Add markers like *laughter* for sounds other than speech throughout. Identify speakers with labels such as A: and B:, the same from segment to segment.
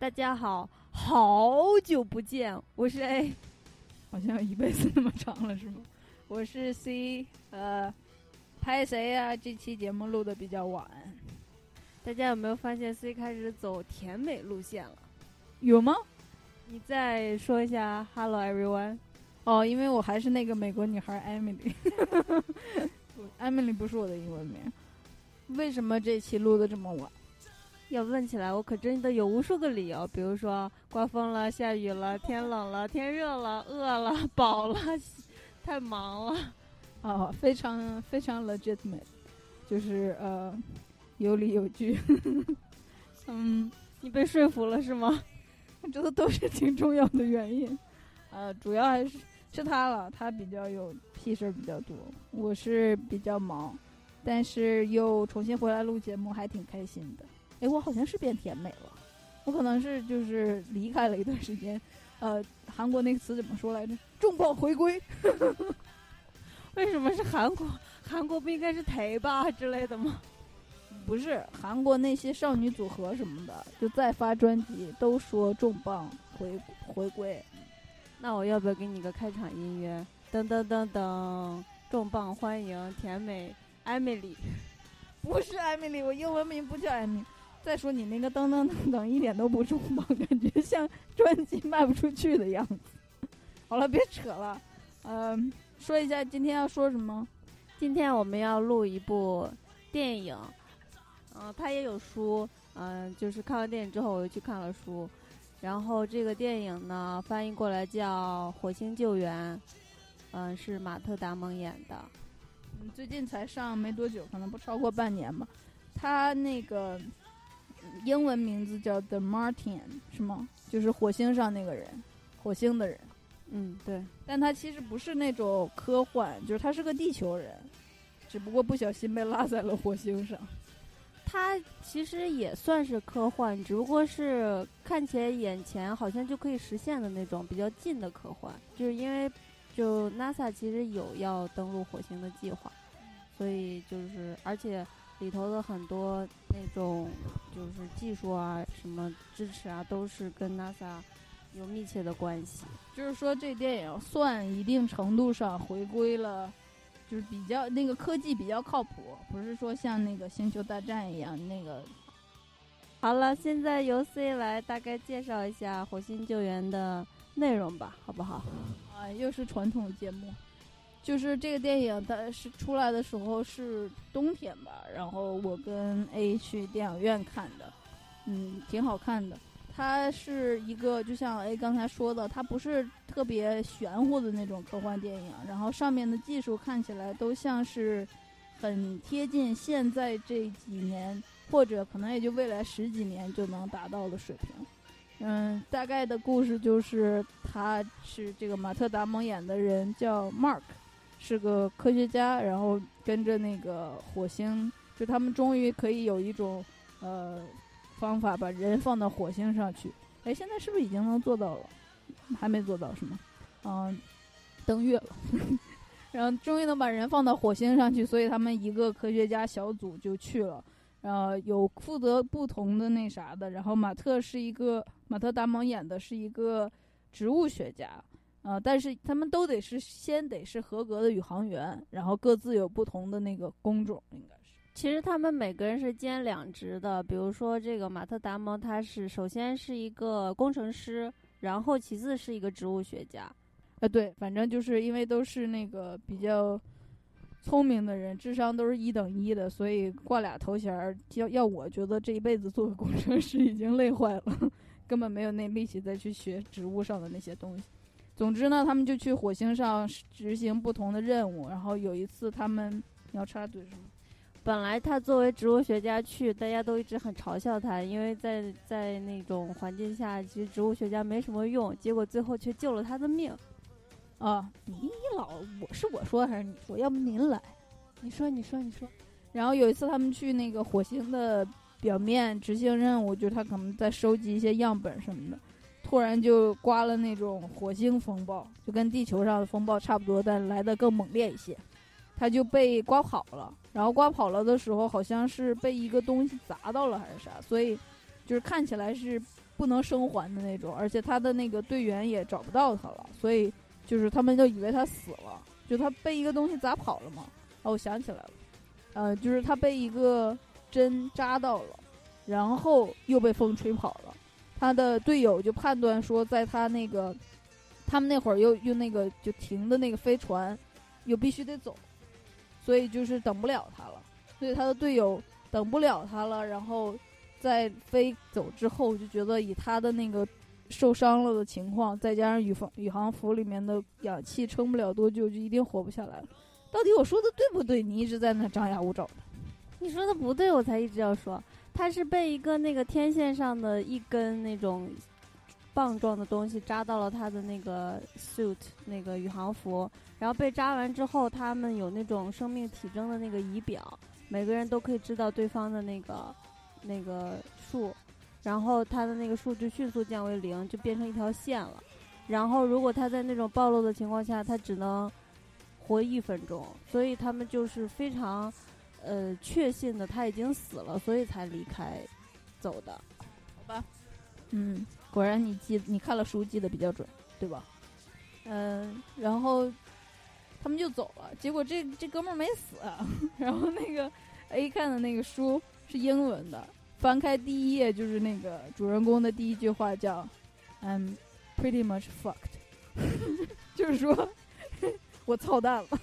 A: 大家好，好久不见，我是 A，
B: 好像一辈子那么长了是吗？*laughs* 我是 C，呃，拍谁呀、这期节目录的比较晚，
A: 大家有没有发现 C 开始走甜美路线了？
B: 有吗？
A: 你再说一下 Hello everyone。
B: 哦，因为我还是那个美国女孩 Emily，*laughs* 不 Emily 不是我的英文名。为什么这期录的这么晚？
A: 要问起来，我可真的有无数个理由，比如说刮风了、下雨了、天冷了、天热了、饿了、*laughs* 饱了、太忙了。
B: 哦，非常非常 legitimate，就是呃有理有据。*laughs* 嗯，
A: 你被说服了是吗？*laughs*
B: 这都都是挺重要的原因。呃，主要还是是他了，他比较有屁事儿比较多，我是比较忙，但是又重新回来录节目，还挺开心的。哎，我好像是变甜美了，我可能是就是离开了一段时间。呃，韩国那个词怎么说来着？重磅回归。*laughs*
A: 为什么是韩国？韩国不应该是台吧之类的吗？
B: 不是韩国那些少女组合什么的，就再发专辑都说重磅回回归。
A: 那我要不要给你个开场音乐？噔噔噔噔，重磅欢迎甜美艾米丽。
B: 不是艾米丽，我英文名不叫艾米。再说你那个噔噔噔噔一点都不重磅，感觉像专辑卖不出去的样子。好了，别扯了，嗯、说一下今天要说什么。
A: 今天我们要录一部电影，嗯、它也有书，嗯、就是看完电影之后我又去看了书，然后这个电影呢翻译过来叫《火星救援》，嗯、是马特·达蒙演的。
B: 嗯，最近才上没多久，可能不超过半年吧。他那个嗯英文名字叫 The Martian，是吗？就是火星上那个人，火星的人。
A: 嗯，对，
B: 但他其实不是那种科幻，就是他是个地球人，只不过不小心被落在了火星上。
A: 他其实也算是科幻，只不过是看起来眼前好像就可以实现的那种比较近的科幻，就是因为就 NASA 其实有要登陆火星的计划，所以就是而且里头的很多那种就是技术啊、什么支持啊，都是跟 NASA 有密切的关系。
B: 就是说，这电影算一定程度上回归了，就是比较那个科技比较靠谱，不是说像那个《星球大战》一样那个。
A: 好了，现在由 C 来大概介绍一下火星救援的内容吧，好不好？
B: 啊，又是传统节目，就是这个电影它是出来的时候是冬天吧，然后我跟 A 去电影院看的，嗯，挺好看的。它是一个就像 A 刚才说的，它不是特别玄乎的那种科幻电影，然后上面的技术看起来都像是很贴近现在这几年或者可能也就未来十几年就能达到的水平。嗯，大概的故事就是，他是这个马特·达蒙演的人叫 Mark，是个科学家，然后跟着那个火星，就他们终于可以有一种呃方法把人放到火星上去。哎，现在是不是已经能做到了？还没做到是吗？嗯，登月了，*laughs* 然后终于能把人放到火星上去，所以他们一个科学家小组就去了。呃，有负责不同的那啥的，然后马特是一个马特·达蒙演的是一个植物学家，呃，但是他们都得是先得是合格的宇航员，然后各自有不同的那个工种，应该是。
A: 其实他们每个人是兼两职的，比如说这个马特·达蒙，他是首先是一个工程师，然后其次是一个植物学家。
B: 呃，对，反正就是因为都是那个比较聪明的人，智商都是一等一的，所以挂俩头衔儿，要要我觉得这一辈子做个工程师已经累坏了，*laughs* 根本没有那力气再去学植物上的那些东西。总之呢，他们就去火星上执行不同的任务，然后有一次他们你要插嘴是吗？
A: 本来他作为植物学家去，大家都一直很嘲笑他，因为在在那种环境下，其实植物学家没什么用，结果最后却救了他的命。
B: 啊，你老我是我说还是你说？要不您来？
A: 你说，你说，你说。
B: 然后有一次他们去那个火星的表面执行任务，就是他可能在收集一些样本什么的，突然就刮了那种火星风暴，就跟地球上的风暴差不多，但来的更猛烈一些。他就被刮跑了，然后刮跑了的时候，好像是被一个东西砸到了还是啥，所以就是看起来是不能生还的那种，而且他的那个队员也找不到他了，所以就是他们就以为他死了，就他被一个东西砸跑了嘛。哦，我想起来了，呃，就是他被一个针扎到了，然后又被风吹跑了。他的队友就判断说，在他那个他们那会儿又又那个就停的那个飞船，又必须得走。所以就是等不了他了，所以他的队友等不了他了，然后在飞走之后，就觉得以他的那个受伤了的情况，再加上宇航宇航服里面的氧气撑不了多久，就一定活不下来了。到底我说的对不对？你一直在那张牙舞爪的。
A: 你说的不对，我才一直要说，他是被一个那个天线上的一根那种。棒状的东西扎到了他的那个 suit 那个宇航服，然后被扎完之后，他们有那种生命体征的那个仪表，每个人都可以知道对方的那个那个数，然后他的那个数就迅速降为零，就变成一条线了。然后如果他在那种暴露的情况下，他只能活一分钟，所以他们就是非常呃确信的他已经死了，所以才离开走的，
B: 好吧？嗯。果然你记你看了书记得比较准，对吧？嗯，然后他们就走了。结果这这哥们儿没死，*laughs* 然后那个 A 看的那个书是英文的，翻开第一页就是那个主人公的第一句话叫 "I'm pretty much fucked"，*laughs* 就是说 *laughs* 我操蛋了，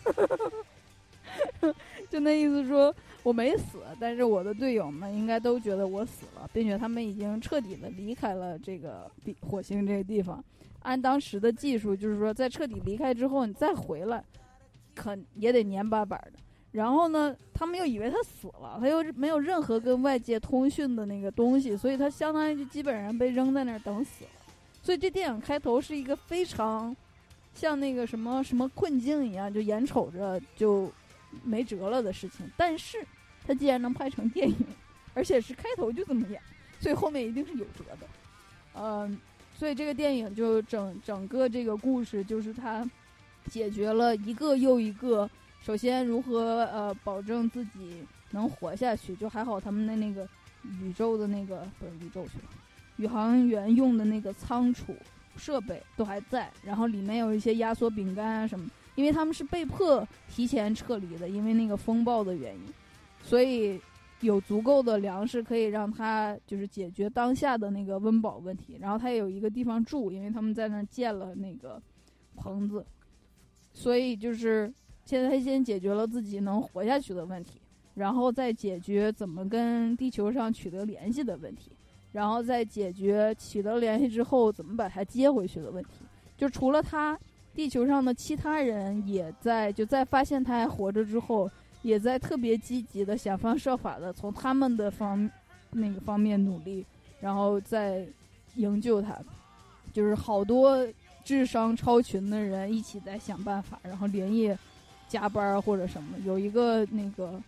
B: *laughs* 就那意思说。我没死，但是我的队友们应该都觉得我死了，并且他们已经彻底的离开了这个地火星这个地方。按当时的技术，就是说在彻底离开之后，你再回来，可也得黏巴巴的。然后呢，他们又以为他死了，他又没有任何跟外界通讯的那个东西，所以他相当于就基本上被扔在那儿等死了。所以这电影开头是一个非常像那个什么什么困境一样，就眼瞅着就没辙了的事情，但是。他既然能拍成电影，而且是开头就这么演，所以后面一定是有辙的。嗯，所以这个电影就整整个这个故事就是他解决了一个又一个，首先如何呃保证自己能活下去，就还好他们的那个宇宙的那个不是宇宙去了，宇航员用的那个仓储设备都还在，然后里面有一些压缩饼干啊什么，因为他们是被迫提前撤离的，因为那个风暴的原因。所以有足够的粮食可以让他就是解决当下的那个温饱问题，然后他也有一个地方住，因为他们在那儿建了那个棚子，所以就是现在他先解决了自己能活下去的问题，然后再解决怎么跟地球上取得联系的问题，然后再解决取得联系之后怎么把他接回去的问题。就除了他，地球上的其他人也在就在发现他还活着之后。也在特别积极的想方设法的从他们的方那个方面努力，然后再营救他，就是好多智商超群的人一起在想办法，然后连夜加班或者什么。有一个那个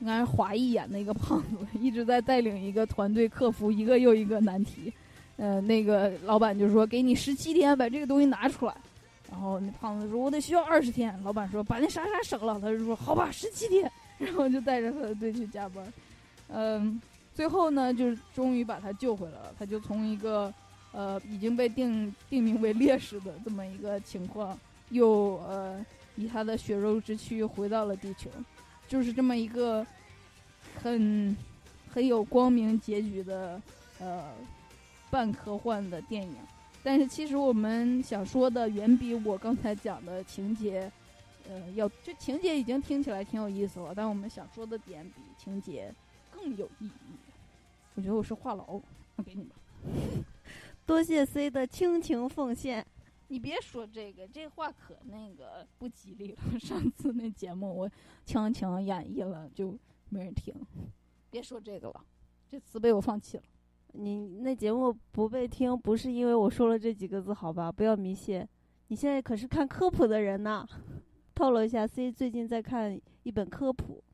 B: 应该是华裔演的一个胖子，*laughs* 一直在带领一个团队克服一个又一个难题。呃，那个老板就说：“给你十七天把这个东西拿出来。”然后那胖子说：“我得需要二十天。”老板说：“把那啥啥省了。”他就说：“好吧，十七天。”然后就带着他的队去加班，嗯，最后呢，就是终于把他救回来了。他就从一个呃已经被定定名为烈士的这么一个情况，又呃以他的血肉之躯回到了地球，就是这么一个很很有光明结局的呃半科幻的电影。但是其实我们想说的远比我刚才讲的情节，呃，要就情节已经听起来挺有意思了，但我们想说的点比情节更有意义。我觉得我是话痨，我给你吧。*laughs*
A: 多谢 C 的倾情奉献。
B: 你别说这个，这话可那个不吉利了。*laughs* 上次那节目我强强演绎了，就没人听。别说这个了，这词被我放弃了。
A: 你那节目不被听，不是因为我说了这几个字，好吧？不要迷信。你现在可是看科普的人呢。透露一下，C 最近在看一本科普，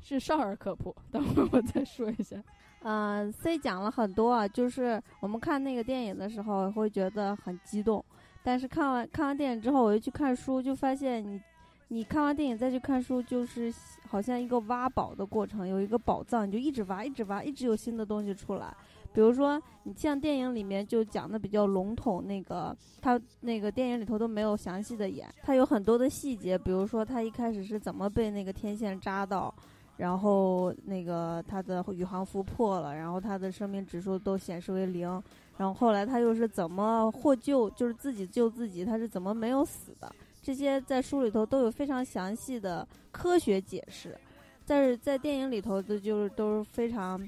B: 是少儿科普。等会儿我再说一下。
A: 嗯，*laughs* C 讲了很多啊，就是我们看那个电影的时候会觉得很激动，但是看完看完电影之后，我又去看书，就发现你你看完电影再去看书，就是好像一个挖宝的过程，有一个宝藏，你就一直挖，一直挖，一直有新的东西出来。比如说，你像电影里面就讲的比较笼统，那个他那个电影里头都没有详细的演，他有很多的细节，比如说他一开始是怎么被那个天线扎到，然后那个他的宇航服破了，然后他的生命指数都显示为零，然后后来他又是怎么获救，就是自己救自己，他是怎么没有死的，这些在书里头都有非常详细的科学解释，但是在电影里头的就是都是非常，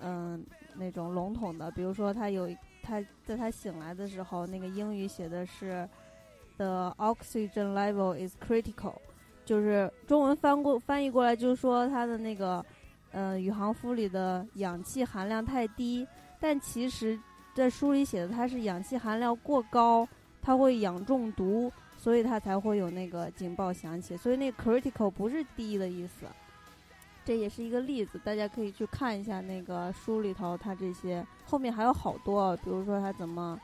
A: 嗯。那种笼统的，比如说他有他在他醒来的时候，那个英语写的是 “the oxygen level is critical”，就是中文翻过翻译过来就是说他的那个呃宇航服里的氧气含量太低，但其实，在书里写的它是氧气含量过高，它会氧中毒，所以它才会有那个警报响起，所以那 critical 不是低的意思。这也是一个例子，大家可以去看一下那个书里头，它这些后面还有好多，比如说它怎么，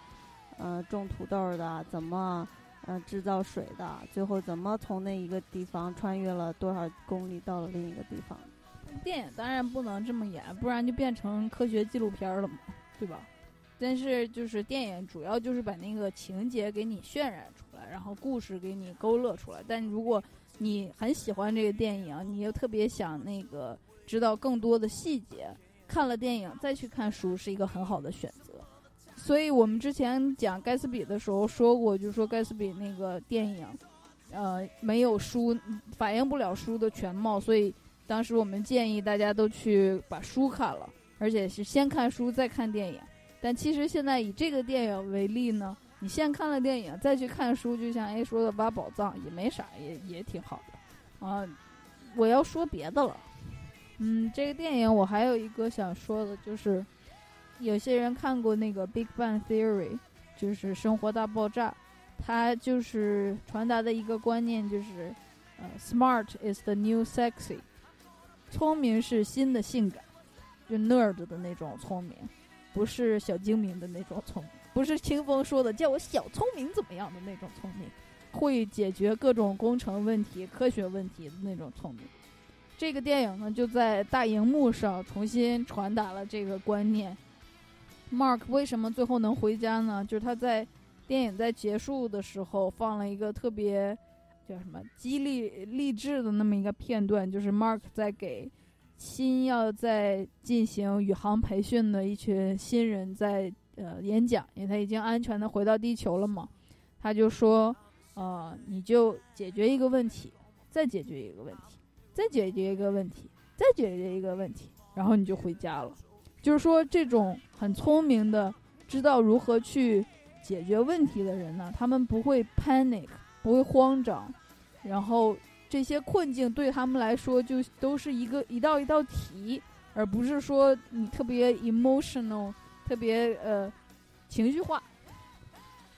A: 呃，种土豆的，怎么，呃，制造水的，最后怎么从那一个地方穿越了多少公里到了另一个地方。
B: 电影当然不能这么演，不然就变成科学纪录片了嘛，对吧？但是就是电影主要就是把那个情节给你渲染出来，然后故事给你勾勒出来。但如果你很喜欢这个电影，你又特别想那个知道更多的细节，看了电影再去看书是一个很好的选择。所以我们之前讲盖茨比的时候说过，就是说盖茨比那个电影，呃，没有书反映不了书的全貌，所以当时我们建议大家都去把书看了，而且是先看书再看电影。但其实现在以这个电影为例呢。你先看了电影，再去看书，就像 A 说的挖宝藏也没啥，也也挺好的。啊，我要说别的了。嗯，这个电影我还有一个想说的，就是有些人看过那个《Big Bang Theory》，就是《生活大爆炸》，它就是传达的一个观念，就是呃，“Smart is the new sexy”，聪明是新的性感，就 nerd 的那种聪明，不是小精明的那种聪明。不是清风说的叫我小聪明怎么样的那种聪明，会解决各种工程问题、科学问题的那种聪明。这个电影呢，就在大荧幕上重新传达了这个观念。Mark 为什么最后能回家呢？就是他在电影在结束的时候放了一个特别叫什么激励励志的那么一个片段，就是 Mark 在给新要在进行宇航培训的一群新人在。呃，演讲，因为他已经安全的回到地球了嘛，他就说，呃，你就解决一个问题，再解决一个问题，再解决一个问题，再解决一个问题，然后你就回家了。就是说，这种很聪明的，知道如何去解决问题的人呢，他们不会 panic，不会慌张，然后这些困境对他们来说就都是一个一道一道题，而不是说你特别 emotional。特别呃，情绪化，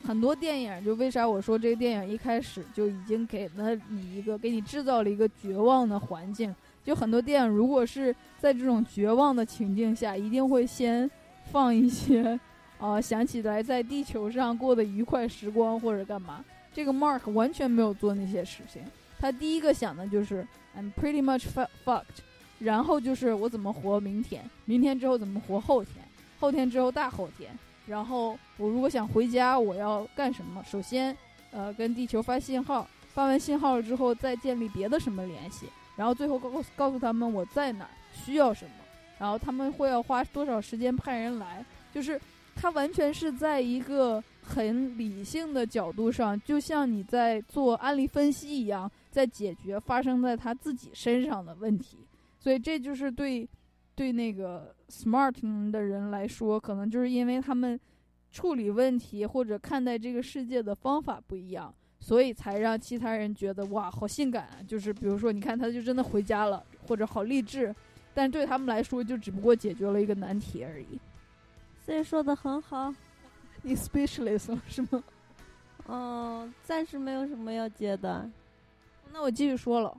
B: 很多电影就为啥我说这个电影一开始就已经给了你一个，给你制造了一个绝望的环境。就很多电影如果是在这种绝望的情境下，一定会先放一些，*laughs* 啊，想起来在地球上过的愉快时光或者干嘛。这个 Mark 完全没有做那些事情，他第一个想的就是 I'm pretty much fucked，然后就是我怎么活明天，明天之后怎么活后天。后天之后大后天，然后我如果想回家，我要干什么？首先，呃，跟地球发信号，发完信号了之后，再建立别的什么联系，然后最后告告诉他们我在哪，需要什么，然后他们会要花多少时间派人来，就是他完全是在一个很理性的角度上，就像你在做案例分析一样，在解决发生在他自己身上的问题，所以这就是对。对那个 smart 的人来说，可能就是因为他们处理问题或者看待这个世界的方法不一样，所以才让其他人觉得哇，好性感啊！就是比如说，你看他就真的回家了，或者好励志。但对他们来说，就只不过解决了一个难题而已。
A: 所以说的很好。*laughs*
B: 你 speechless 了是吗？*laughs*
A: 嗯，暂时没有什么要接的。
B: 那我继续说了。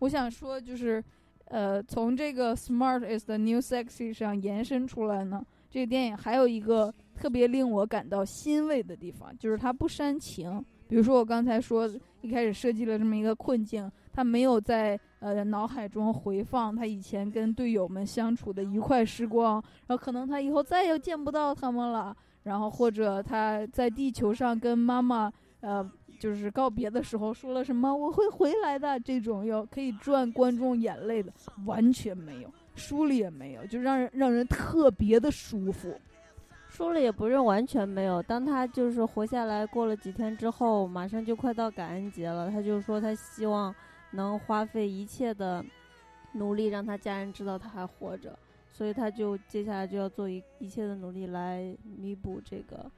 B: 我想说，就是，呃，从这个 “smart is the new sexy” 上延伸出来呢，这个电影还有一个特别令我感到欣慰的地方，就是它不煽情。比如说我刚才说，一开始设计了这么一个困境，他没有在呃脑海中回放他以前跟队友们相处的愉快时光，然后可能他以后再也见不到他们了，然后或者他在地球上跟妈妈呃就是告别的时候说了什么我会回来的这种要可以赚观众眼泪的，完全没有，书里也没有，就让人让人特别的舒服。
A: 书里也不是完全没有。当他就是活下来，过了几天之后，马上就快到感恩节了，他就说他希望能花费一切的努力，让他家人知道他还活着，所以他就接下来就要做一一切的努力来弥补这个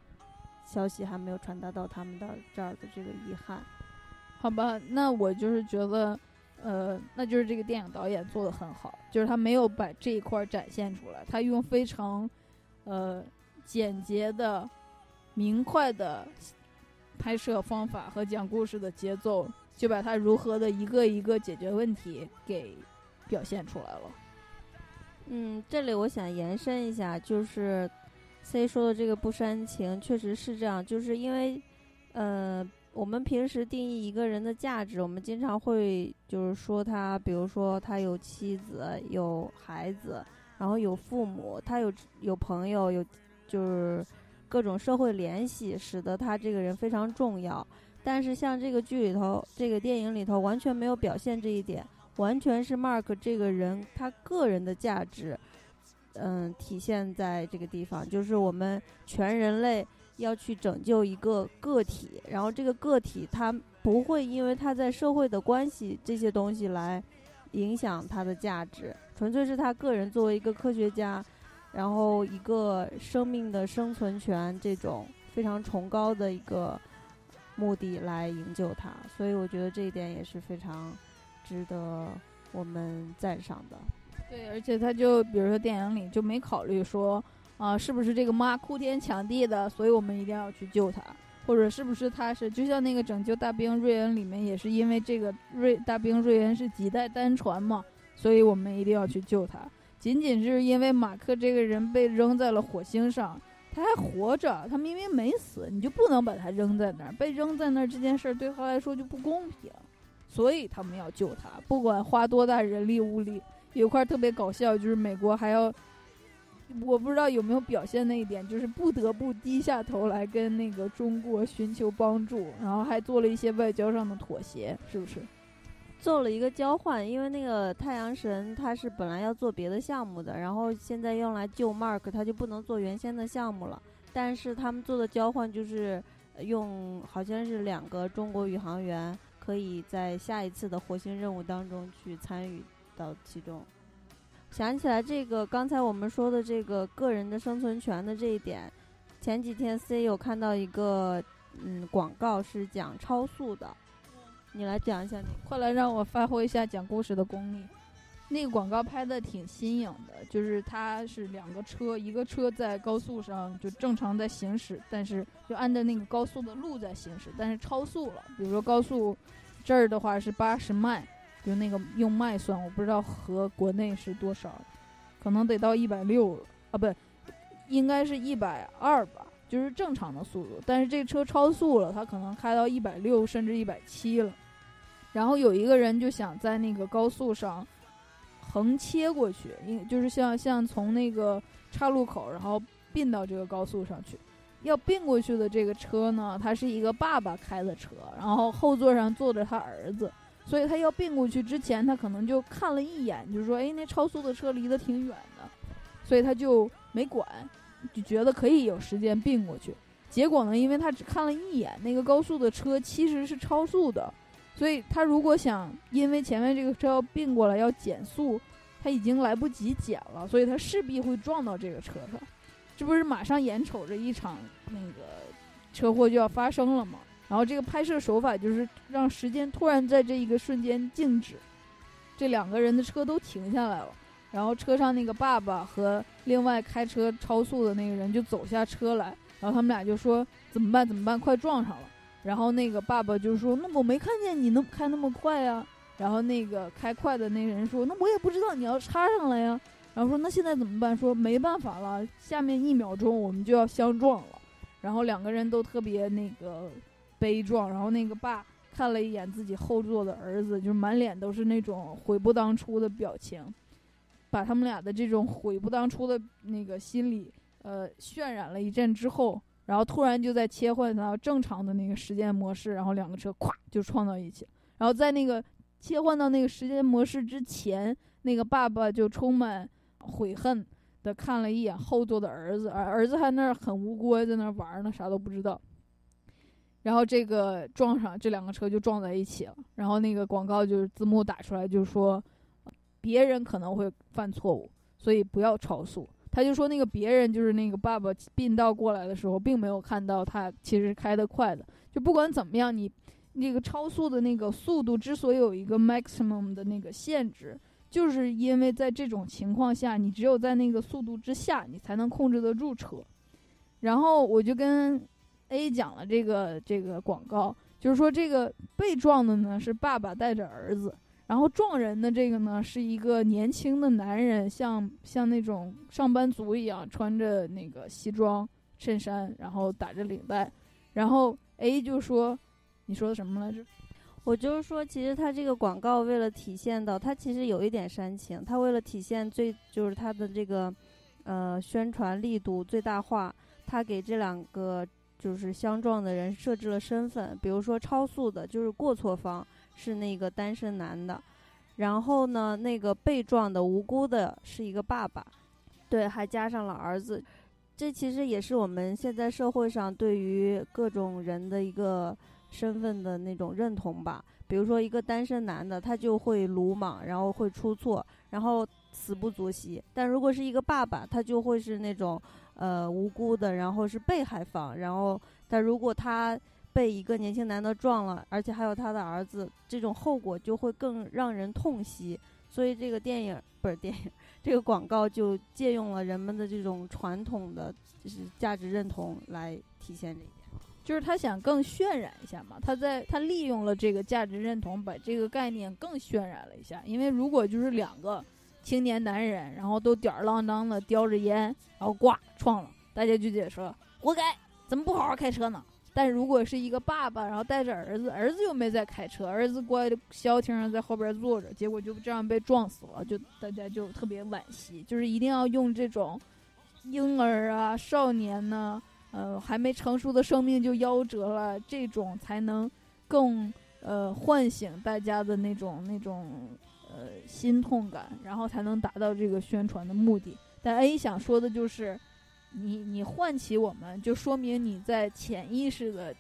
A: 消息还没有传达到他们的这儿的这个遗憾。
B: 好吧，那我就是觉得，呃，那就是这个电影导演做的很好，就是他没有把这一块展现出来，他用非常，呃。简洁的、明快的拍摄方法和讲故事的节奏，就把他如何的一个一个解决问题给表现出来了。
A: 嗯，这里我想延伸一下，就是 C 说的这个不煽情，确实是这样，就是因为，呃，我们平时定义一个人的价值，我们经常会就是说他，比如说他有妻子、有孩子，然后有父母，他有有朋友，有。就是各种社会联系，使得他这个人非常重要。但是像这个剧里头，这个电影里头完全没有表现这一点，完全是 Mark 这个人他个人的价值，嗯，体现在这个地方。就是我们全人类要去拯救一个个体，然后这个个体他不会因为他在社会的关系这些东西来影响他的价值，纯粹是他个人作为一个科学家。然后，一个生命的生存权这种非常崇高的一个目的来营救它，所以我觉得这一点也是非常值得我们赞赏的。
B: 对，而且他就比如说电影里就没考虑说啊，是不是这个妈哭天抢地的，所以我们一定要去救她，或者是不是他是就像那个拯救大兵瑞恩里面也是因为这个瑞大兵瑞恩是几代单传嘛，所以我们一定要去救他。仅仅是因为马克这个人被扔在了火星上，他还活着，他明明没死，你就不能把他扔在那儿？被扔在那儿这件事儿对他来说就不公平，所以他们要救他，不管花多大人力物力。有块特别搞笑，就是美国还要，我不知道有没有表现那一点，就是不得不低下头来跟那个中国寻求帮助，然后还做了一些外交上的妥协，是不是？
A: 做了一个交换，因为那个太阳神他是本来要做别的项目的，然后现在用来救 Mark，他就不能做原先的项目了。但是他们做的交换就是用好像是两个中国宇航员可以在下一次的火星任务当中去参与到其中。想起来这个刚才我们说的这个个人的生存权的这一点，前几天 C 有看到一个嗯广告是讲超速的。你来讲一下，你
B: 快来让我发挥一下讲故事的功力。那个广告拍的挺新颖的，就是它是两个车，一个车在高速上就正常在行驶，但是就按照那个高速的路在行驶，但是超速了。比如说高速这儿的话是八十迈，就那个用迈算，我不知道和国内是多少，可能得到一百六啊，不，应该是一百二吧。就是正常的速度，但是这车超速了，它可能开到一百六甚至一百七了。然后有一个人就想在那个高速上横切过去，应就是像像从那个岔路口，然后并到这个高速上去。要并过去的这个车呢，它是一个爸爸开的车，然后后座上坐着他儿子，所以他要并过去之前，他可能就看了一眼，就是说，哎，那超速的车离得挺远的，所以他就没管，就觉得可以有时间并过去。结果呢，因为他只看了一眼，那个高速的车其实是超速的。所以他如果想，因为前面这个车要并过来要减速，他已经来不及减了，所以他势必会撞到这个车上，这不是马上眼瞅着一场那个车祸就要发生了吗？然后这个拍摄手法就是让时间突然在这一个瞬间静止，这两个人的车都停下来了，然后车上那个爸爸和另外开车超速的那个人就走下车来，然后他们俩就说怎么办怎么办，快撞上了。然后那个爸爸就说那我没看见你能开那么快呀。然后那个开快的那个人说那我也不知道你要插上来呀。然后说那现在怎么办？说没办法了，下面一秒钟我们就要相撞了。然后两个人都特别那个悲壮，然后那个爸。看了一眼自己后座的儿子，就满脸都是那种悔不当初的表情，把他们俩的这种悔不当初的那个心理，呃，渲染了一阵之后，然后突然就在切换到正常的那个时间模式，然后两个车咵就撞到一起。然后在那个切换到那个时间模式之前，那个爸爸就充满悔恨的看了一眼后座的儿子，而儿子还那儿很无辜在那玩呢，啥都不知道。然后这个撞上，这两个车就撞在一起了。然后那个广告就是字幕打出来，就是说，别人可能会犯错误，所以不要超速。他就说那个别人就是那个爸爸并道过来的时候，并没有看到他其实开得快的。就不管怎么样，你那个超速的那个速度之所以有一个 maximum 的那个限制，就是因为在这种情况下，你只有在那个速度之下，你才能控制得住车。然后我就跟。A 讲了这个这个广告，就是说这个被撞的呢是爸爸带着儿子，然后撞人的这个呢是一个年轻的男人，像像那种上班族一样，穿着那个西装衬衫，然后打着领带，然后 A 就说：“你说的什么来着？”
A: 我就是说，其实他这个广告为了体现到他其实有一点煽情，他为了体现最就是他的这个呃宣传力度最大化，他给这两个。就是相撞的人设置了身份，比如说超速的，就是过错方是那个单身男的，然后呢，那个被撞的无辜的是一个爸爸，对，还加上了儿子，这其实也是我们现在社会上对于各种人的一个身份的那种认同吧。比如说一个单身男的，他就会鲁莽，然后会出错，然后死不足惜；但如果是一个爸爸，他就会是那种。呃，无辜的，然后是被害方，然后，但如果他被一个年轻男的撞了，而且还有他的儿子，这种后果就会更让人痛惜。所以这个电影不是电影，这个广告就借用了人们的这种传统的就是价值认同来体现这一点，
B: 就是他想更渲染一下嘛，他在他利用了这个价值认同，把这个概念更渲染了一下。因为如果就是两个。青年男人，然后都吊儿郎当的叼着烟，然后挂撞了，大家就得说活该，怎么不好好开车呢？但如果是一个爸爸，然后带着儿子，儿子又没在开车，儿子乖的消停的在后边坐着，结果就这样被撞死了，就大家就特别惋惜。就是一定要用这种婴儿啊、少年呢，呃，还没成熟的生命就夭折了，这种才能更呃唤醒大家的那种那种。呃，心痛感，然后才能达到这个宣传的目的。但 A 想说的就是，你你唤起我们，就说明你在潜意识的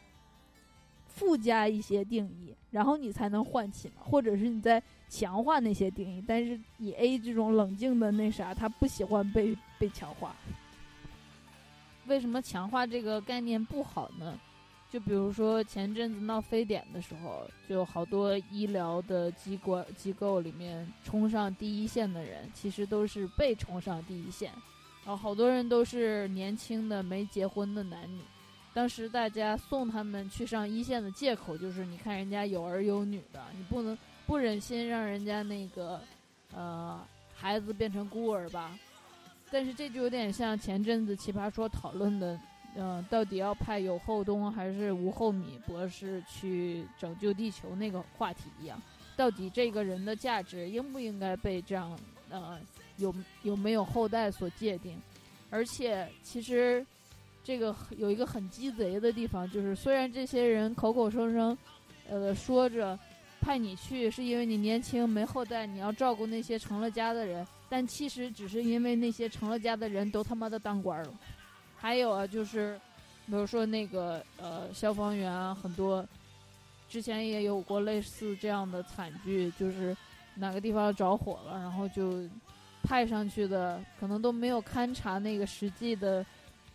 B: 附加一些定义，然后你才能唤起嘛，或者是你在强化那些定义。但是以 A 这种冷静的那啥，他不喜欢被被强化。
C: 为什么强化这个概念不好呢？就比如说前阵子闹非典的时候，就好多医疗的机关机构里面冲上第一线的人，其实都是被冲上第一线，然后好多人都是年轻的没结婚的男女。当时大家送他们去上一线的借口就是，你看人家有儿有女的，你不能不忍心让人家那个呃孩子变成孤儿吧？但是这就有点像前阵子奇葩说讨论的。嗯，到底要派有后东还是无后米博士去拯救地球那个话题一样，到底这个人的价值应不应该被这样呃有有没有后代所界定？而且其实这个有一个很鸡贼的地方，就是虽然这些人口口声声呃说着派你去是因为你年轻没后代，你要照顾那些成了家的人，但其实只是因为那些成了家的人都他妈的当官了。还有啊，就是，比如说那个呃，消防员啊，很多之前也有过类似这样的惨剧，就是哪个地方着火了，然后就派上去的可能都没有勘察那个实际的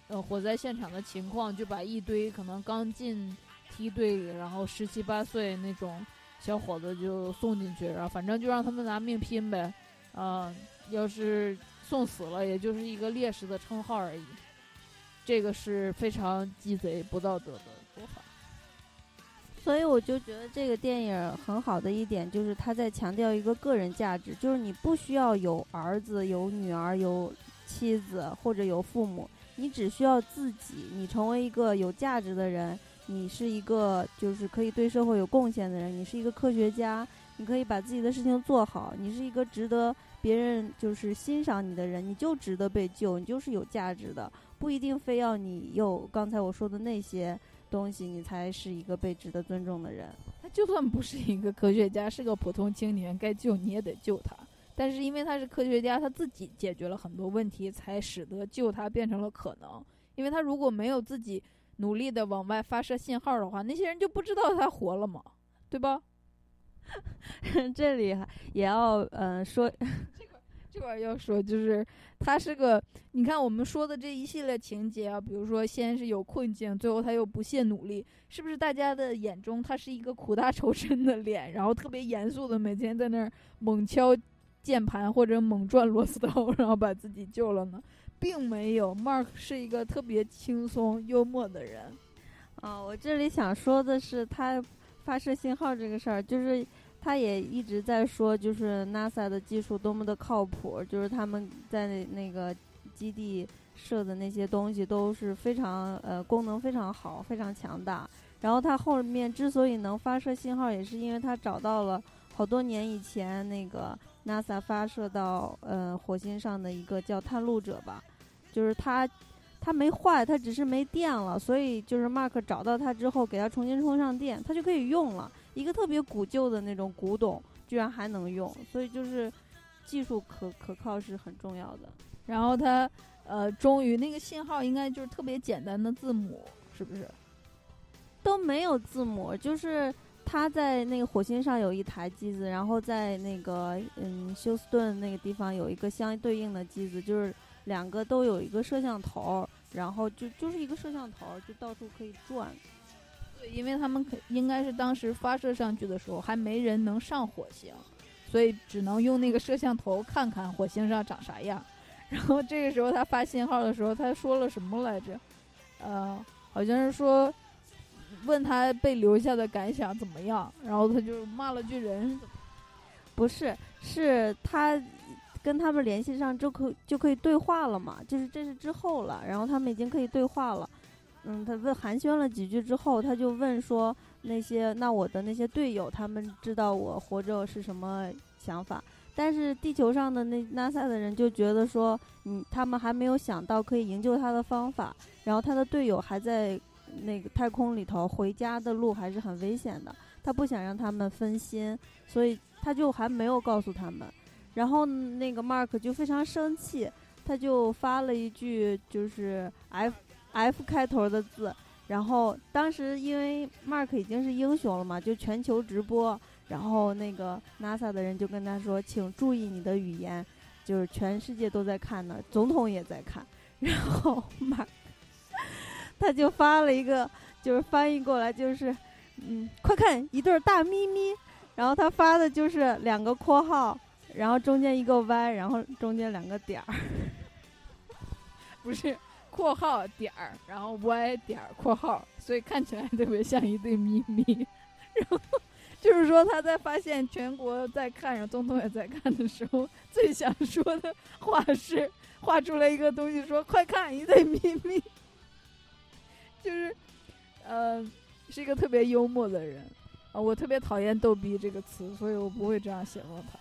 C: 呃火灾现场的情况，就把一堆可能刚进梯队里，然后十七八岁那种小伙子就送进去，然后反正就让他们拿命拼呗。啊、要是送死了，也就是一个烈士的称号而已。这个是非常鸡贼不道德的做法。
A: 所以我就觉得这个电影很好的一点就是他在强调一个个人价值，就是你不需要有儿子、有女儿、有妻子或者有父母，你只需要自己，你成为一个有价值的人，你是一个就是可以对社会有贡献的人，你是一个科学家，你可以把自己的事情做好，你是一个值得别人就是欣赏你的人，你就值得被救，你就是有价值的，不一定非要你有刚才我说的那些。东西，你才是一个被值得尊重的人。
B: 他就算不是一个科学家，是个普通青年，该救你也得救他。但是因为他是科学家，他自己解决了很多问题，才使得救他变成了可能。因为他如果没有自己努力的往外发射信号的话，那些人就不知道他活了嘛，对吧？*laughs*
A: 这里也要嗯、呃、说，*laughs*
B: 这玩意儿要说就是他是个，你看我们说的这一系列情节啊，比如说先是有困境，最后他又不懈努力，是不是大家的眼中他是一个苦大仇深的脸，然后特别严肃的每天在那儿猛敲键盘或者猛转螺丝刀，然后把自己救了呢？并没有，Mark 是一个特别轻松幽默的人。
A: 啊，我这里想说的是他发射信号这个事儿，就是。他也一直在说，就是 NASA 的技术多么的靠谱，就是他们在那个基地设的那些东西都是非常呃功能非常好，非常强大。然后他后面之所以能发射信号，也是因为他找到了好多年以前那个 NASA 发射到呃火星上的一个叫探路者吧，就是他他没坏，他只是没电了，所以就是 Mark 找到他之后，给他重新充上电，他就可以用了。一个特别古旧的那种古董，居然还能用，所以就是技术可可靠是很重要的。
B: 然后他呃，终于那个信号应该就是特别简单的字母，是不是？
A: 都没有字母，就是他在那个火星上有一台机子，然后在那个嗯休斯顿那个地方有一个相对应的机子，就是两个都有一个摄像头，然后就就是一个摄像头，就到处可以转。
B: 对，因为他们可应该是当时发射上去的时候还没人能上火星，所以只能用那个摄像头看看火星上长啥样。*laughs* 然后这个时候他发信号的时候，他说了什么来着？呃，好像是说问他被留下的感想怎么样，然后他就骂了句人。
A: 不是，是他跟他们联系上就可就可以对话了嘛？就是这是之后了，然后他们已经可以对话了。嗯，他问寒暄了几句之后，他就问说：“那些那我的那些队友，他们知道我活着是什么想法？”但是地球上的那 NASA 的人就觉得说：“嗯，他们还没有想到可以营救他的方法。”然后他的队友还在那个太空里头，回家的路还是很危险的。他不想让他们分心，所以他就还没有告诉他们。然后那个 Mark 就非常生气，他就发了一句就是 F。F 开头的字，然后当时因为 Mark 已经是英雄了嘛，就全球直播，然后那个 NASA 的人就跟他说：“请注意你的语言，就是全世界都在看呢，总统也在看。*laughs* ”然后 Mark *laughs* 他就发了一个，就是翻译过来就是，嗯，快看一对大咪咪，然后他发的就是两个括号，然后中间一个 Y，然后中间两个点儿，*laughs*
B: 不是。括号点儿，然后 y 点儿括号，所以看起来特别像一对咪咪。*laughs* 然后就是说他在发现全国在看，然后总统也在看的时候，最想说的话是画出来一个东西，说快看一对咪咪。*laughs* 就是，呃，是一个特别幽默的人啊、我特别讨厌“逗逼”这个词，所以我不会这样形容他。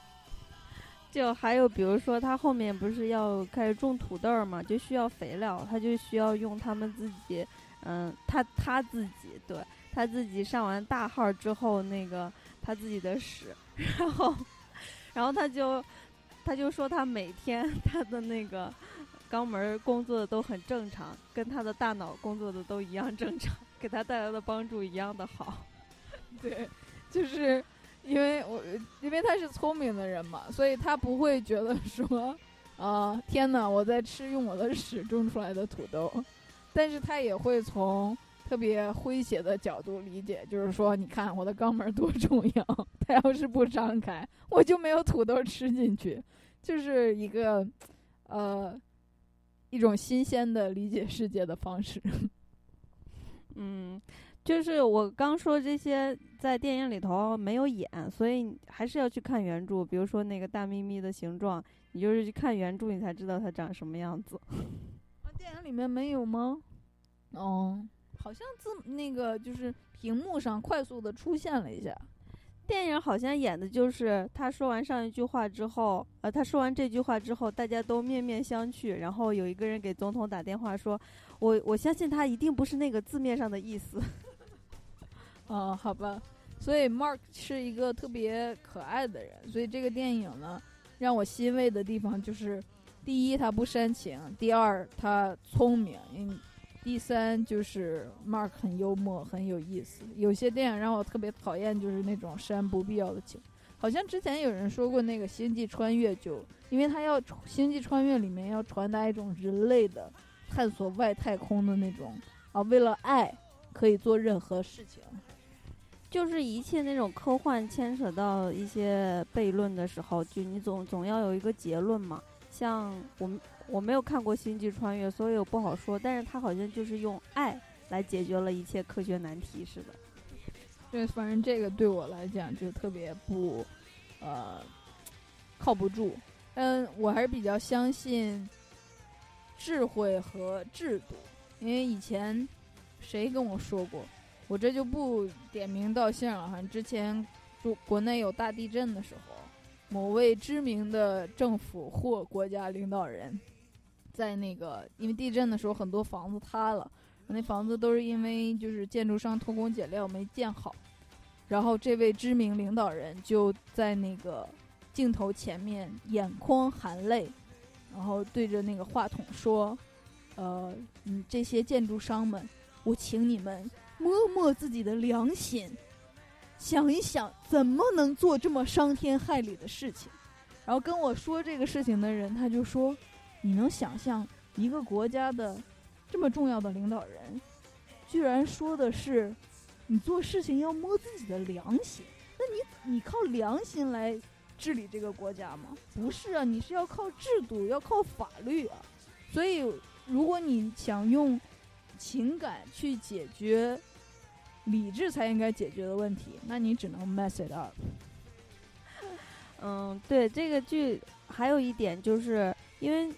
A: 就还有比如说，他后面不是要开始种土豆儿嘛，就需要肥料，他就需要用他们自己，嗯，他他自己对他自己上完大号之后那个他自己的屎，然后，然后他就他就说他每天他的那个肛门工作的都很正常，跟他的大脑工作的都一样正常，给他带来的帮助一样的好，*laughs*
B: 对，就是。因为我因为他是聪明的人嘛，所以他不会觉得说，啊、天哪，我在吃用我的屎种出来的土豆，但是他也会从特别诙谐的角度理解，就是说，你看我的肛门多重要，*laughs* 它要是不张开，我就没有土豆吃进去，就是一个呃一种新鲜的理解世界的方式。*laughs*
A: 嗯，就是我刚说这些在电影里头没有演，所以还是要去看原著。比如说那个大咪咪的形状，你就是去看原著，你才知道它长什么样子。*laughs*
B: 啊，电影里面没有吗？哦，好像字那个就是屏幕上快速的出现了一下。
A: 电影好像演的就是他说完上一句话之后，呃，他说完这句话之后，大家都面面相觑，然后有一个人给总统打电话说：“我我相信他一定不是那个字面上的意思。*laughs*
B: 哦，好吧，所以 Mark 是一个特别可爱的人，所以这个电影呢，让我欣慰的地方就是，第一他不煽情，第二他聪明，嗯，第三就是 Mark 很幽默，很有意思。有些电影让我特别讨厌，就是那种煽不必要的情。好像之前有人说过，那个《星际穿越》就，因为他要《星际穿越》里面要传达一种人类的探索外太空的那种啊，为了爱可以做任何事情。”
A: 就是一切那种科幻牵扯到一些悖论的时候，就你总总要有一个结论嘛。像我我没有看过《星际穿越》，所以我不好说。但是他好像就是用爱来解决了一切科学难题似的。
B: 对，反正这个对我来讲就特别不，呃，靠不住。嗯，我还是比较相信智慧和制度，因为以前谁跟我说过，我这就不点名道姓了哈。之前就国内有大地震的时候，某位知名的政府或国家领导人，在那个因为地震的时候很多房子塌了。那房子都是因为就是建筑商偷工减料没建好，然后这位知名领导人就在那个镜头前面眼眶含泪，然后对着那个话筒说：“呃，嗯，这些建筑商们，我请你们摸摸自己的良心，想一想怎么能做这么伤天害理的事情。”然后跟我说这个事情的人，他就说：“你能想象一个国家的？”这么重要的领导人，居然说的是，你做事情要摸自己的良心。那你你靠良心来治理这个国家吗？不是啊，你是要靠制度，要靠法律啊。所以，如果你想用情感去解决理智才应该解决的问题，那你只能 mess it up。*laughs*
A: 嗯，对，这个剧还有一点就是因为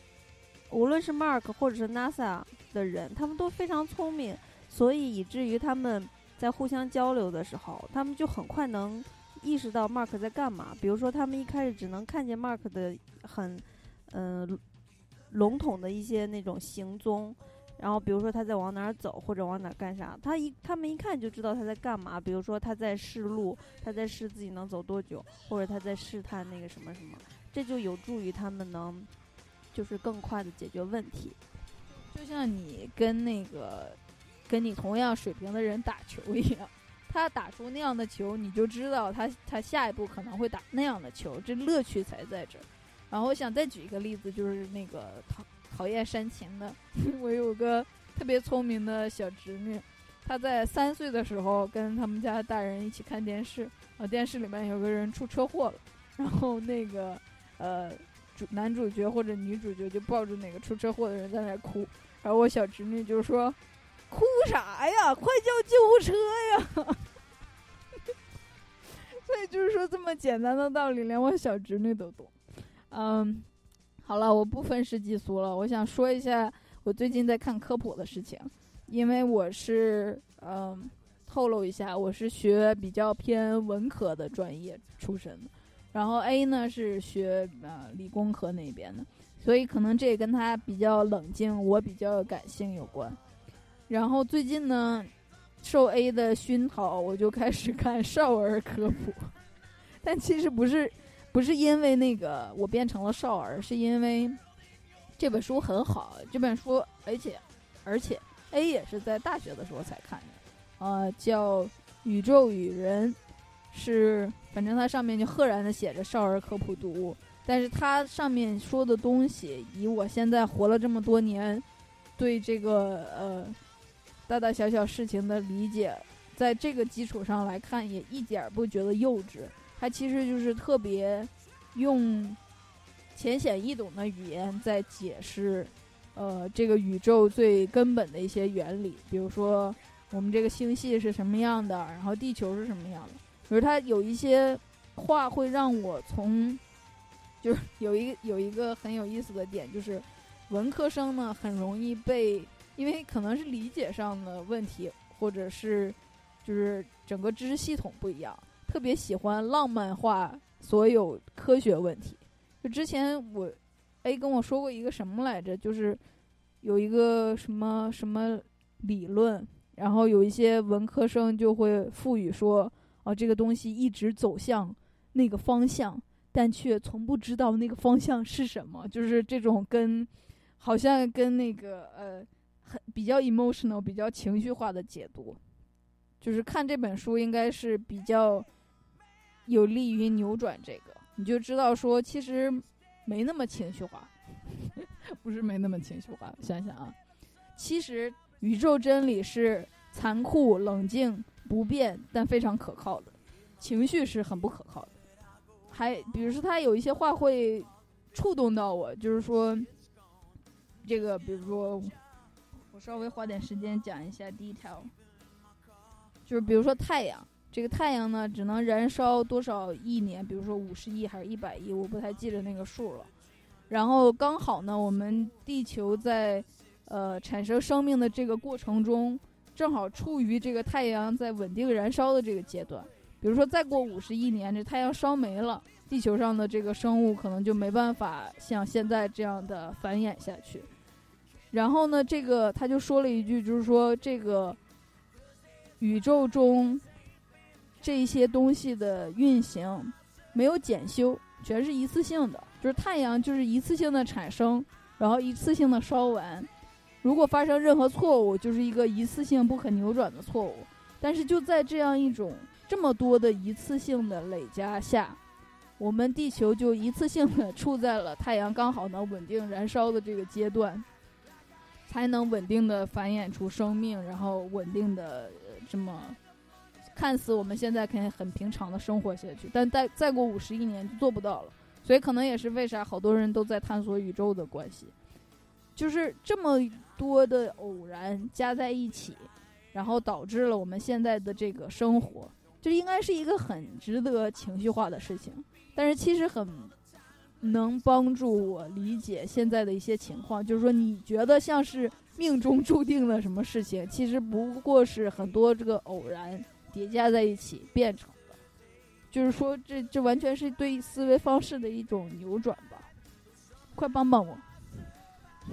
A: 无论是 Mark 或者是 NASA。的人，他们都非常聪明，所以以至于他们在互相交流的时候，他们就很快能意识到 Mark 在干嘛。比如说，他们一开始只能看见 Mark 的很嗯、笼统的一些那种行踪，然后比如说他在往哪儿走或者往哪儿干啥，他一他们一看就知道他在干嘛。比如说他在试路，他在试自己能走多久，或者他在试探那个什么什么，这就有助于他们能就是更快的解决问题。
B: 就像你跟那个跟你同样水平的人打球一样，他打出那样的球，你就知道他他下一步可能会打那样的球，这乐趣才在这儿。然后我想再举一个例子，就是那个讨讨厌煽情的，*laughs* 我有个特别聪明的小侄女，她在三岁的时候跟他们家大人一起看电视，啊，电视里面有个人出车祸了，*laughs* 然后那个呃主男主角或者女主角就抱着那个出车祸的人在那哭。然后我小侄女就说：“哭啥呀？快叫救护车呀！” *laughs* 所以就是说，这么简单的道理，连我小侄女都懂。嗯，好了，我不分尸技俗了。我想说一下我最近在看科普的事情，因为我是嗯，透露一下，我是学比较偏文科的专业出身的，然后 A 呢是学呃理工科那边的。所以可能这也跟他比较冷静，我比较感性有关。然后最近呢，受 A 的熏陶，我就开始看少儿科普。*laughs* 但其实不是，不是因为那个我变成了少儿，是因为这本书很好。这本书，而且而且 A 也是在大学的时候才看的，呃，叫《宇宙与人》，是反正它上面就赫然的写着少儿科普读物。但是它上面说的东西，以我现在活了这么多年，对这个呃大大小小事情的理解，在这个基础上来看，也一点儿不觉得幼稚。它其实就是特别用浅显易懂的语言在解释，呃，这个宇宙最根本的一些原理，比如说我们这个星系是什么样的，然后地球是什么样的。比如它有一些话会让我从，就是 *laughs* 有一有一个很有意思的点，就是文科生呢很容易被，因为可能是理解上的问题，或者是就是整个知识系统不一样，特别喜欢浪漫化所有科学问题。就之前我 A 跟我说过一个什么来着，就是有一个什么什么理论，然后有一些文科生就会赋予说。哦，这个东西一直走向那个方向，但却从不知道那个方向是什么。就是这种跟，好像跟那个呃，很比较 emotional、比较情绪化的解读。就是看这本书应该是比较有利于扭转这个，你就知道说其实没那么情绪化，*laughs*
D: 不是没那么情绪化。
B: 想想啊，其实宇宙真理是残酷、冷静。不变但非常可靠的情绪是很不可靠的，还比如说他有一些话会触动到我，就是说这个，比如说我稍微花点时间讲一下 detail，就是比如说太阳，这个太阳呢只能燃烧多少亿年，比如说五十亿还是一百亿，我不太记得那个数了。然后刚好呢，我们地球在呃产生生命的这个过程中。正好处于这个太阳在稳定燃烧的这个阶段，比如说再过五十亿年，这太阳烧没了，地球上的这个生物可能就没办法像现在这样的繁衍下去。然后呢，这个他就说了一句，就是说这个宇宙中这些东西的运行没有检修，全是一次性的，就是太阳就是一次性的产生，然后一次性的烧完。如果发生任何错误，就是一个一次性不可扭转的错误。但是就在这样一种这么多的一次性的累加下，我们地球就一次性的处在了太阳刚好能稳定燃烧的这个阶段，才能稳定的繁衍出生命，然后稳定的这么看似我们现在可以很平常的生活下去。但再再过五十亿年就做不到了，所以可能也是为啥好多人都在探索宇宙的关系。就是这么多的偶然加在一起，然后导致了我们现在的这个生活，这应该是一个很值得情绪化的事情。但是其实很能帮助我理解现在的一些情况，就是说你觉得像是命中注定的什么事情，其实不过是很多这个偶然叠加在一起变成的。就是说，这这完全是对思维方式的一种扭转吧。快帮帮我！*laughs*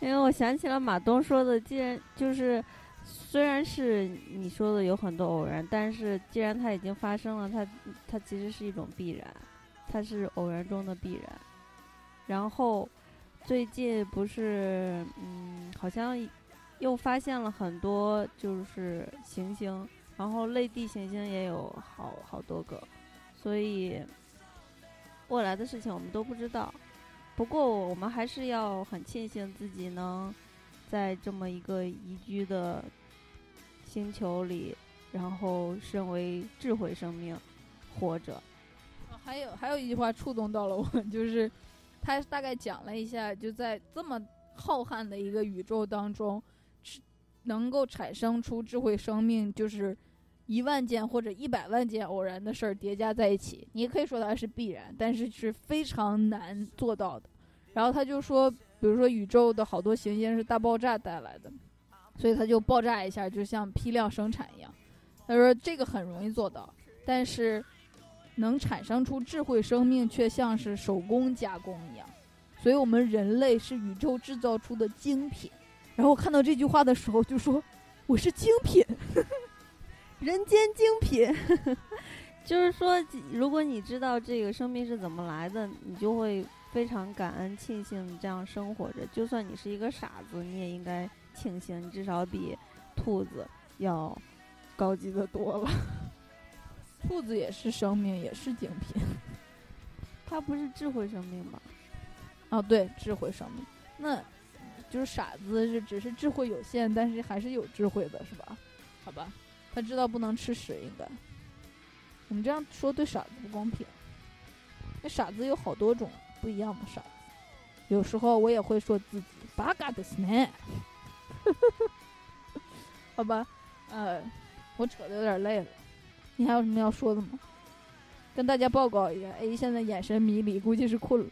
A: 因为我想起了马东说的，既然就是虽然是你说的有很多偶然，但是既然它已经发生了，它它其实是一种必然，它是偶然中的必然。然后最近不是嗯，好像又发现了很多就是行星，然后类地行星也有好好多个，所以未来的事情我们都不知道。不过，我们还是要很庆幸自己能在这么一个宜居的星球里，然后身为智慧生命活着。
B: 还有还有一句话触动到了我，*laughs* 就是他大概讲了一下，就在这么浩瀚的一个宇宙当中，能够产生出智慧生命，就是一万件或者一百万件偶然的事儿叠加在一起。你可以说它是必然，但是是非常难做到的。然后他就说，比如说宇宙的好多行星是大爆炸带来的，所以它就爆炸一下，就像批量生产一样。他说这个很容易做到，但是能产生出智慧生命却像是手工加工一样。所以我们人类是宇宙制造出的精品。然后我看到这句话的时候就说，我是精品，*laughs*
A: 人间精品。*laughs* 就是说，如果你知道这个生命是怎么来的，你就会。非常感恩、庆幸这样生活着。就算你是一个傻子，你也应该庆幸，你至少比兔子要高级的多了。*laughs*
B: 兔子也是生命，也是精品。
A: 它不是智慧生命吗？
B: 哦，对，智慧生命。那，就是傻子是只是智慧有限，但是还是有智慧的，是吧？好吧，他知道不能吃屎，应该。我们这样说对傻子不公平。那傻子有好多种不一样的傻子，有时候我也会说自己八嘎的 s *laughs* n 好吧，呃，我扯的有点累了，你还有什么要说的吗？跟大家报告一下，A 现在眼神迷离，估计是困了。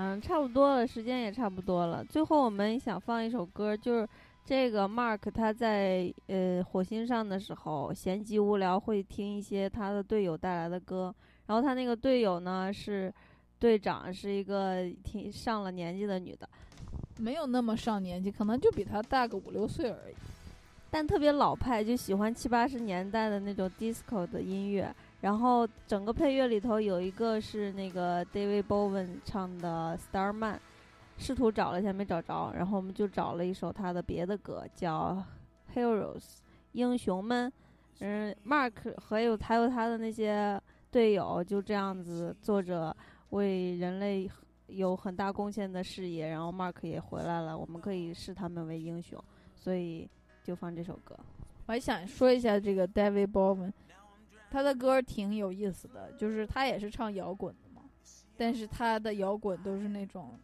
A: 嗯，差不多了，时间也差不多了。最后我们想放一首歌，就是这个 Mark 他在呃火星上的时候，闲极无聊会听一些他的队友带来的歌。然后他那个队友呢是队长，是一个挺上了年纪的女的，
B: 没有那么上年纪，可能就比他大个五六岁而已。
A: 但特别老派，就喜欢七八十年代的那种 disco 的音乐。然后整个配乐里头有一个是那个 David Bowie 唱的《Starman》，试图找了一下没找着，然后我们就找了一首他的别的歌，叫《Heroes》英雄们。嗯，Mark 还有还有他的那些队友就这样子做着为人类有很大贡献的事业，然后 Mark 也回来了，我们可以视他们为英雄，所以就放这首歌。
B: 我还想说一下这个 David Bowie。他的歌挺有意思的，就是他也是唱摇滚的嘛，但是他的摇滚都是那种，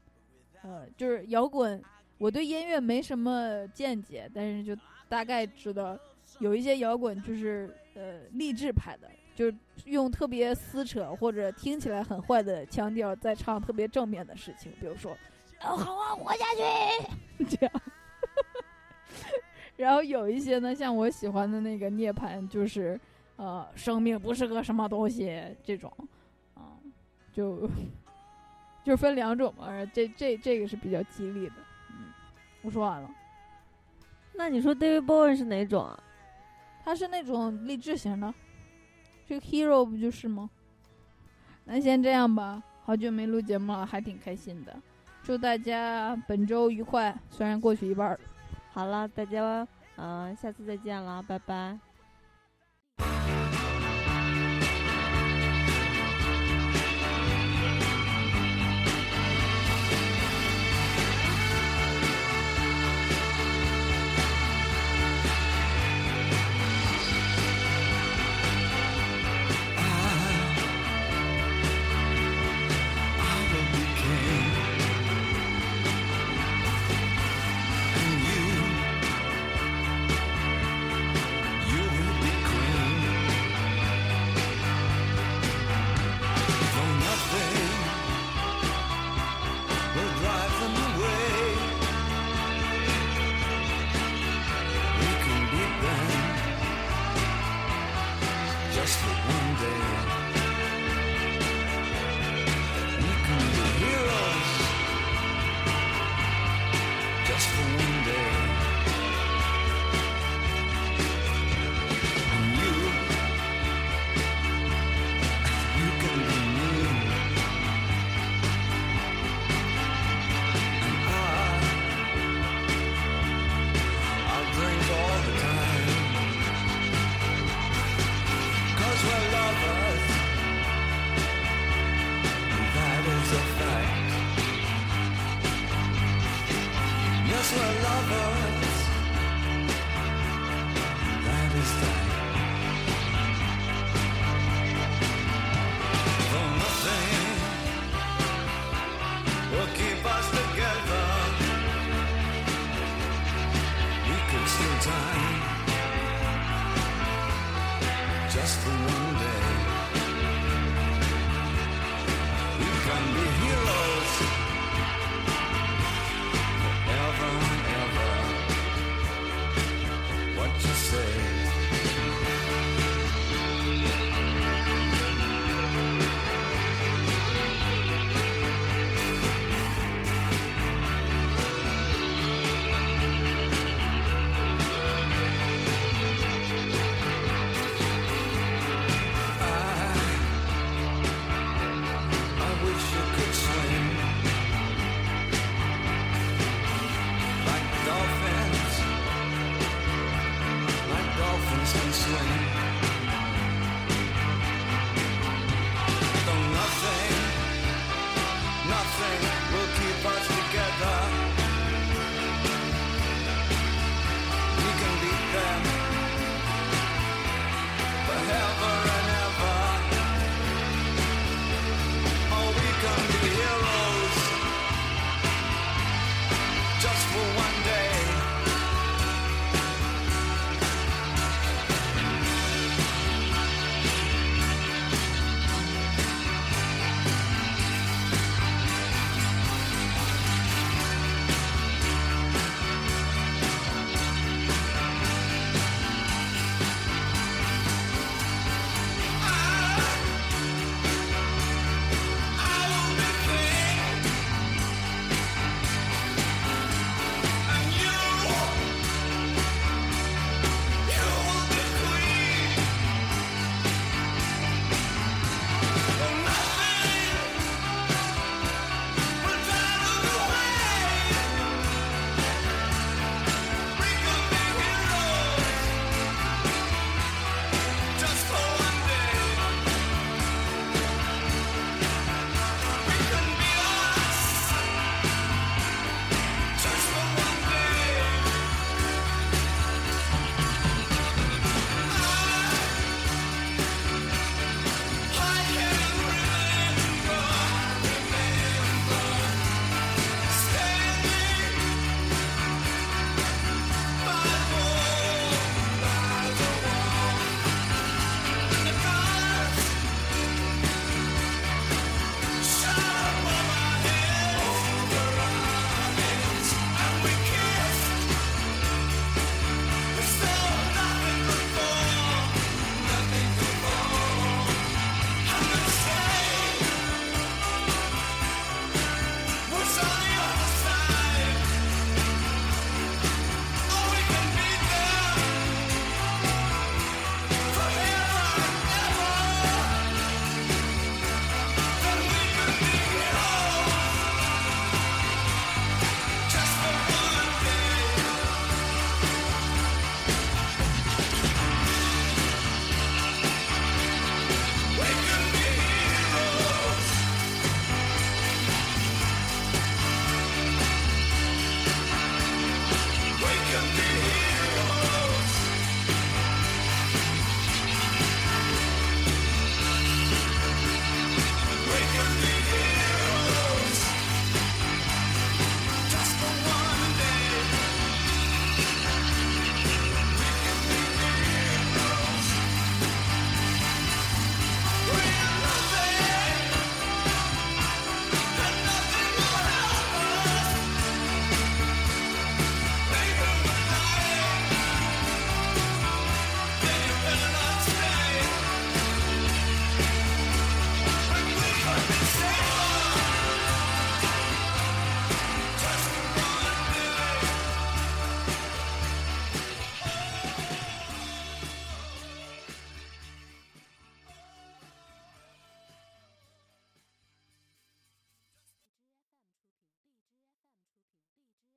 B: 呃，就是摇滚。我对音乐没什么见解，但是就大概知道，有一些摇滚就是呃励志派的，就是用特别撕扯或者听起来很坏的腔调在唱特别正面的事情，比如说，好好活下去，*laughs* 这样。*laughs* 然后有一些呢，像我喜欢的那个涅槃，就是。呃，生命不是个什么东西，这种，啊，就就分两种嘛。这这这个是比较激励的。嗯，我说完了。
A: 那你说 David Bowie 是哪种啊？
B: 他是那种励志型的。这个 Hero 不就是吗？那先这样吧。好久没录节目了，还挺开心的。祝大家本周愉快。虽然过去一半了。
A: 好了，大家，嗯，下次再见了，拜拜。